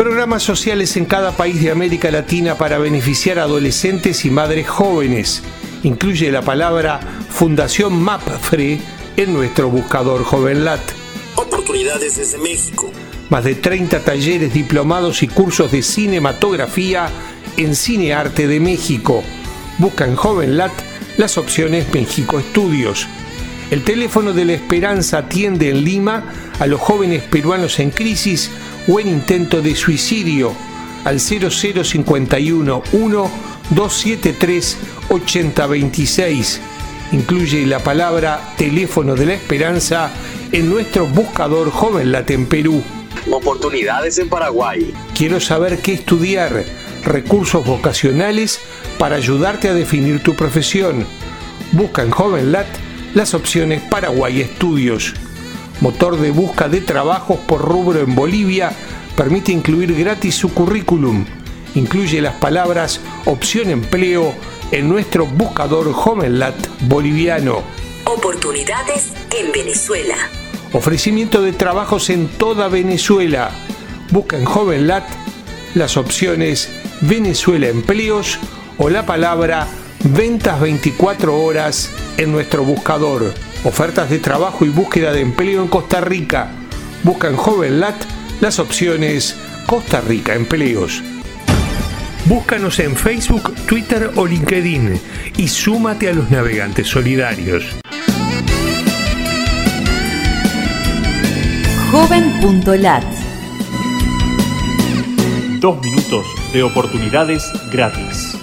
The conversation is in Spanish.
Programas sociales en cada país de América Latina para beneficiar a adolescentes y madres jóvenes. Incluye la palabra Fundación MAPFRE en nuestro buscador JovenLat. Oportunidades desde México. Más de 30 talleres, diplomados y cursos de cinematografía en Cinearte de México. Busca en JovenLat las opciones México Estudios. El teléfono de la esperanza atiende en Lima a los jóvenes peruanos en crisis o en intento de suicidio al 0051 1 273 8026. Incluye la palabra teléfono de la esperanza en nuestro buscador JovenLat en Perú. Oportunidades en Paraguay. Quiero saber qué estudiar, recursos vocacionales para ayudarte a definir tu profesión. Busca en JovenLat las opciones Paraguay Estudios. Motor de busca de trabajos por rubro en Bolivia permite incluir gratis su currículum. Incluye las palabras opción empleo en nuestro buscador JovenLat boliviano. Oportunidades en Venezuela. Ofrecimiento de trabajos en toda Venezuela. Busca en JovenLat las opciones Venezuela Empleos o la palabra Ventas 24 horas en nuestro buscador. Ofertas de trabajo y búsqueda de empleo en Costa Rica. Busca en JovenLat las opciones Costa Rica Empleos. Búscanos en Facebook, Twitter o LinkedIn y súmate a los navegantes solidarios. Joven.lat Dos minutos de oportunidades gratis.